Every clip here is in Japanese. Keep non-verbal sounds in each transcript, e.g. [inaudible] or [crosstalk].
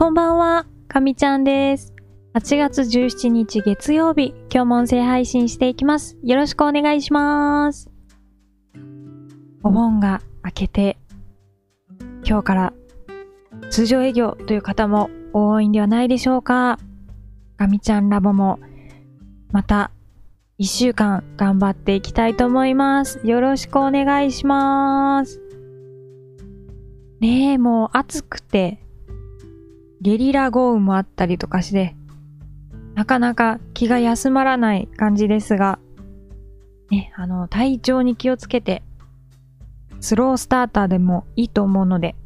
こんばんは、かみちゃんです。8月17日月曜日、今日も音声配信していきます。よろしくお願いします。お盆が明けて、今日から通常営業という方も多いんではないでしょうか。かみちゃんラボも、また1週間頑張っていきたいと思います。よろしくお願いします。ねえ、もう暑くて、ゲリラ豪雨もあったりとかして、なかなか気が休まらない感じですが、ね、あの、体調に気をつけて、スロースターターでもいいと思うので、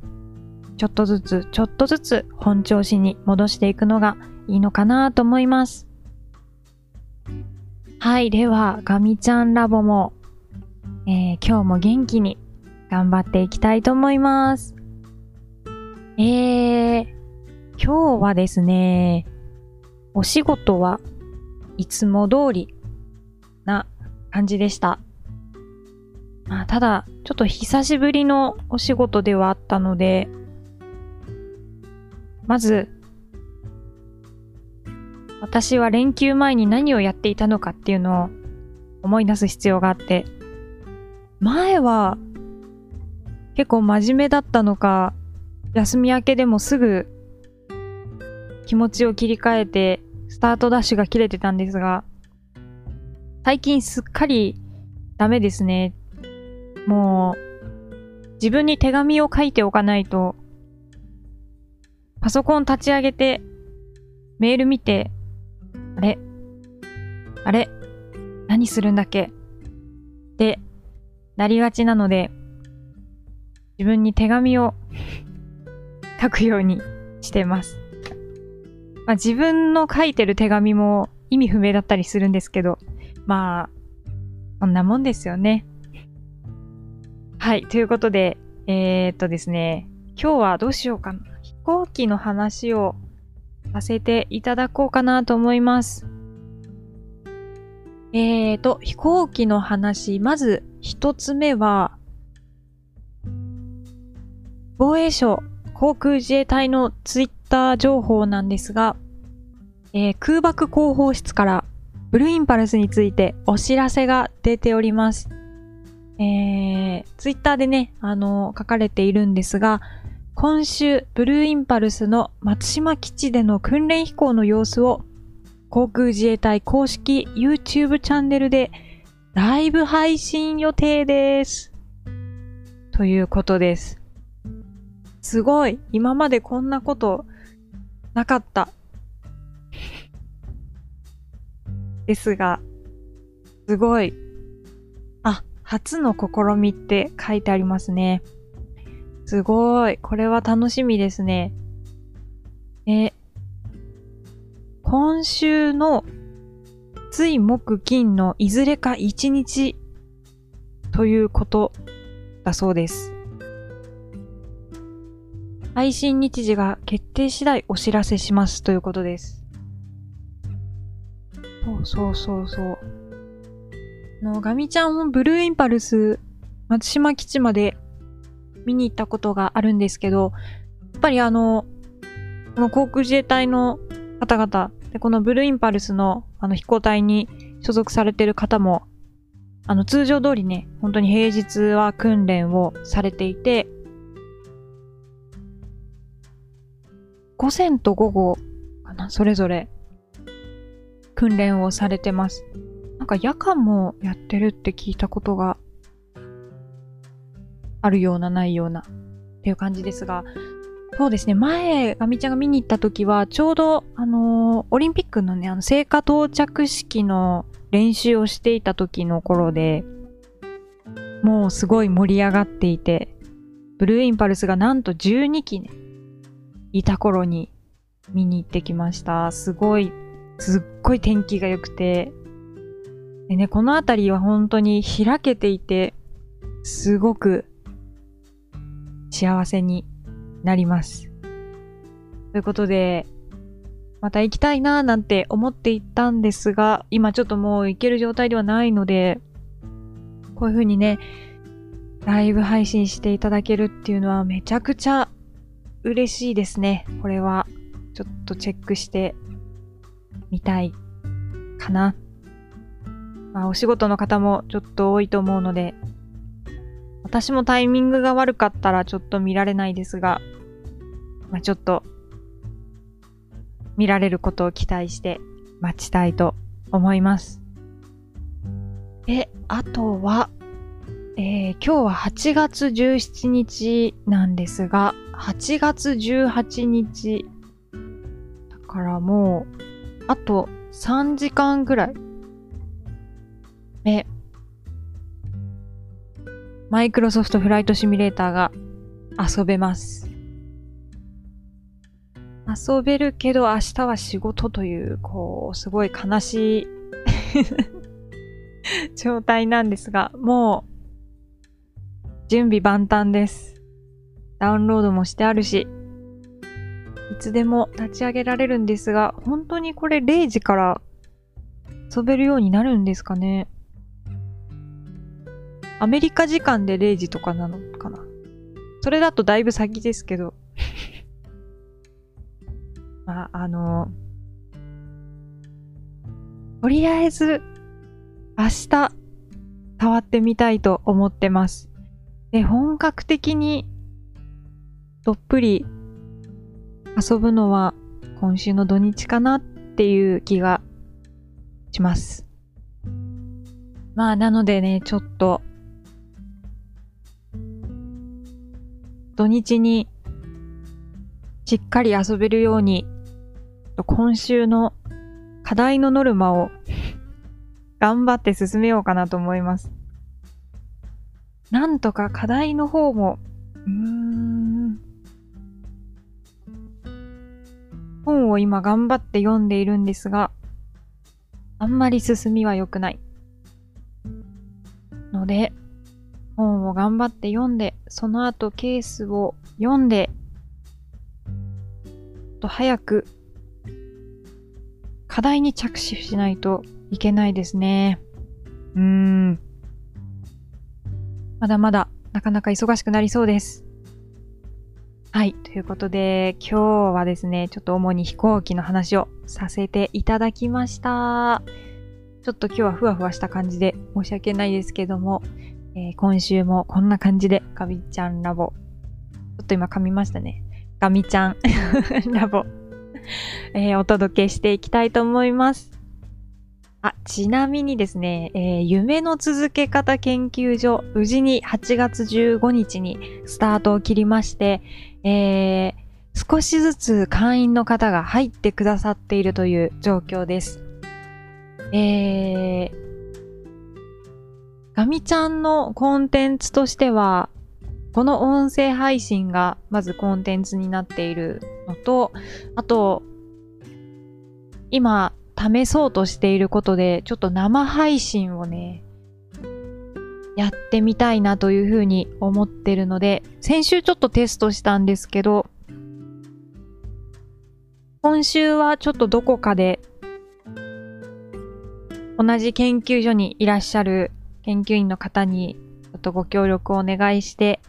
ちょっとずつ、ちょっとずつ本調子に戻していくのがいいのかなと思います。はい、では、ガミちゃんラボも、えー今日も元気に頑張っていきたいと思います。えー、今日はですね、お仕事はいつも通りな感じでした。まあ、ただ、ちょっと久しぶりのお仕事ではあったので、まず、私は連休前に何をやっていたのかっていうのを思い出す必要があって、前は結構真面目だったのか、休み明けでもすぐ気持ちを切り替えてスタートダッシュが切れてたんですが、最近すっかりダメですね。もう、自分に手紙を書いておかないと、パソコン立ち上げて、メール見て、あれ？あれ？何するんだっけ？ってなりがちなので、自分に手紙を書くようにしてます。まあ、自分の書いてる手紙も意味不明だったりするんですけど、まあ、そんなもんですよね。はい、ということで、えー、っとですね、今日はどうしようかな。飛行機の話をさせていただこうかなと思います。えーと、飛行機の話、まず一つ目は、防衛省航空自衛隊のツイッターター情報なんですが、えー空爆広報室からブルーインパルスについてお知らせが出ております。えー、ツイッターでね、あの、書かれているんですが、今週、ブルーインパルスの松島基地での訓練飛行の様子を、航空自衛隊公式 YouTube チャンネルでライブ配信予定です。ということです。すごい今までこんなことなかった。ですが、すごい。あ、初の試みって書いてありますね。すごい。これは楽しみですね。え、今週の水木金のいずれか1日ということだそうです。配信日時が決定次第お知らせしますということです。そうそうそうそう。あの、ガミちゃんもブルーインパルス松島基地まで見に行ったことがあるんですけど、やっぱりあの、この航空自衛隊の方々、でこのブルーインパルスのあの飛行隊に所属されてる方も、あの通常通りね、本当に平日は訓練をされていて、午前と午後かな、それぞれ訓練をされてます。なんか夜間もやってるって聞いたことがあるようなないようなっていう感じですが、そうですね、前、ガミちゃんが見に行った時は、ちょうど、あのーオリンピックのね、あの、聖火到着式の練習をしていた時の頃で、もうすごい盛り上がっていて、ブルーインパルスがなんと12機ね、いた頃に見に行ってきました。すごい、すっごい天気が良くて、でね、この辺りは本当に開けていて、すごく幸せになります。ということで、また行きたいなーなんて思っていたんですが、今ちょっともう行ける状態ではないので、こういう風にね、ライブ配信していただけるっていうのはめちゃくちゃ嬉しいですね。これは。ちょっとチェックしてみたいかな。まあ、お仕事の方もちょっと多いと思うので、私もタイミングが悪かったらちょっと見られないですが、まあ、ちょっと見られることを期待して待ちたいと思います。で、あとは、えー、今日は8月17日なんですが、8月18日だからもう、あと3時間ぐらい。で、マイクロソフトフライトシミュレーターが遊べます。遊べるけど明日は仕事という、こう、すごい悲しい [laughs] 状態なんですが、もう、準備万端です。ダウンロードもしてあるし、いつでも立ち上げられるんですが、本当にこれ0時から遊べるようになるんですかね。アメリカ時間で0時とかなのかな。それだとだいぶ先ですけど。[laughs] まあ、あの、とりあえず、明日、触ってみたいと思ってます。で、本格的に、どっぷり遊ぶのは今週の土日かなっていう気がします。まあ、なのでね、ちょっと、土日にしっかり遊べるように、今週の課題のノルマを頑張って進めようかなと思います。なんとか課題の方も、うーん、本を今頑張って読んでいるんですが、あんまり進みは良くない。ので、本を頑張って読んで、その後ケースを読んで、と早く課題に着手しないといけないですね。うーん。まだまだなかなか忙しくなりそうです。はい。ということで、今日はですね、ちょっと主に飛行機の話をさせていただきました。ちょっと今日はふわふわした感じで申し訳ないですけども、えー、今週もこんな感じでガビちゃんラボ。ちょっと今噛みましたね。ガミちゃん [laughs] ラボ、えー、お届けしていきたいと思います。あ、ちなみにですね、えー、夢の続け方研究所、無事に8月15日にスタートを切りまして、えー、少しずつ会員の方が入ってくださっているという状況です。えー、ガミちゃんのコンテンツとしては、この音声配信がまずコンテンツになっているのと、あと、今、試そうとしていることで、ちょっと生配信をね、やってみたいなというふうに思ってるので、先週ちょっとテストしたんですけど、今週はちょっとどこかで同じ研究所にいらっしゃる研究員の方にちょっとご協力をお願いして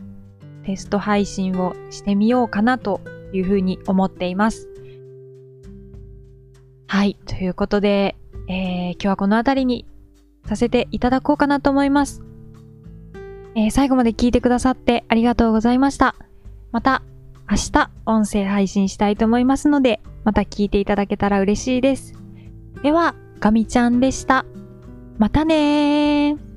テスト配信をしてみようかなというふうに思っています。はい。ということで、えー、今日はこの辺りにさせていただこうかなと思います。えー、最後まで聞いてくださってありがとうございました。また明日音声配信したいと思いますので、また聞いていただけたら嬉しいです。では、ガミちゃんでした。またねー。